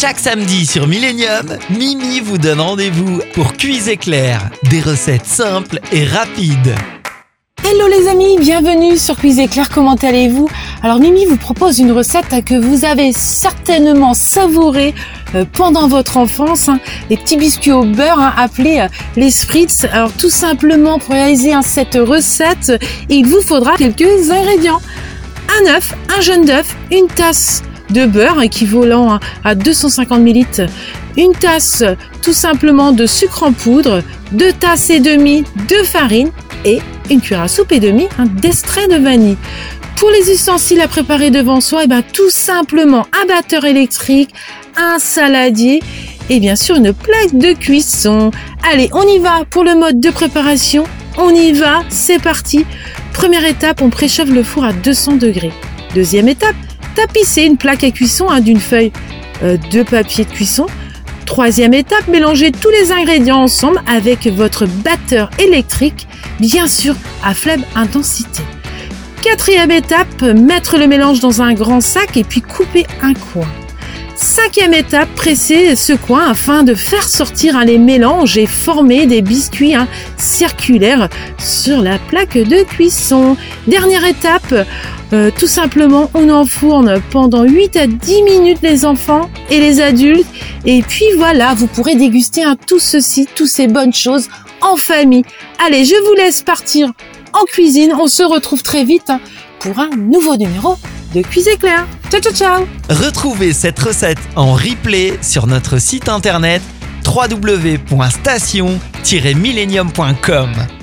Chaque samedi sur Millennium, Mimi vous donne rendez-vous pour Cuise éclair, des recettes simples et rapides. Hello les amis, bienvenue sur Cuise Éclair, comment allez-vous? Alors Mimi vous propose une recette que vous avez certainement savourée euh, pendant votre enfance, hein. les petits biscuits au beurre hein, appelés euh, les spritz. Alors tout simplement pour réaliser hein, cette recette, il vous faudra quelques ingrédients. Un œuf, un jaune d'œuf, une tasse de beurre équivalent à 250 ml, une tasse tout simplement de sucre en poudre, deux tasses et demie de farine et une cuillère à soupe et demie d'extrait de vanille. Pour les ustensiles à préparer devant soi, et eh ben, tout simplement un batteur électrique, un saladier et bien sûr une plaque de cuisson. Allez, on y va pour le mode de préparation. On y va, c'est parti. Première étape, on préchauffe le four à 200 degrés. Deuxième étape, tapisser une plaque à cuisson hein, d'une feuille euh, de papier de cuisson. Troisième étape, mélangez tous les ingrédients ensemble avec votre batteur électrique, bien sûr à faible intensité. Quatrième étape, mettre le mélange dans un grand sac et puis couper un coin. Cinquième étape, presser ce coin afin de faire sortir hein, les mélanges et former des biscuits hein, circulaires sur la plaque de cuisson. Dernière étape, euh, tout simplement, on enfourne pendant 8 à 10 minutes les enfants et les adultes. Et puis voilà, vous pourrez déguster hein, tout ceci, toutes ces bonnes choses en famille. Allez, je vous laisse partir en cuisine. On se retrouve très vite pour un nouveau numéro de Cuise Éclair. Ciao, ciao, ciao Retrouvez cette recette en replay sur notre site internet www.station-millennium.com.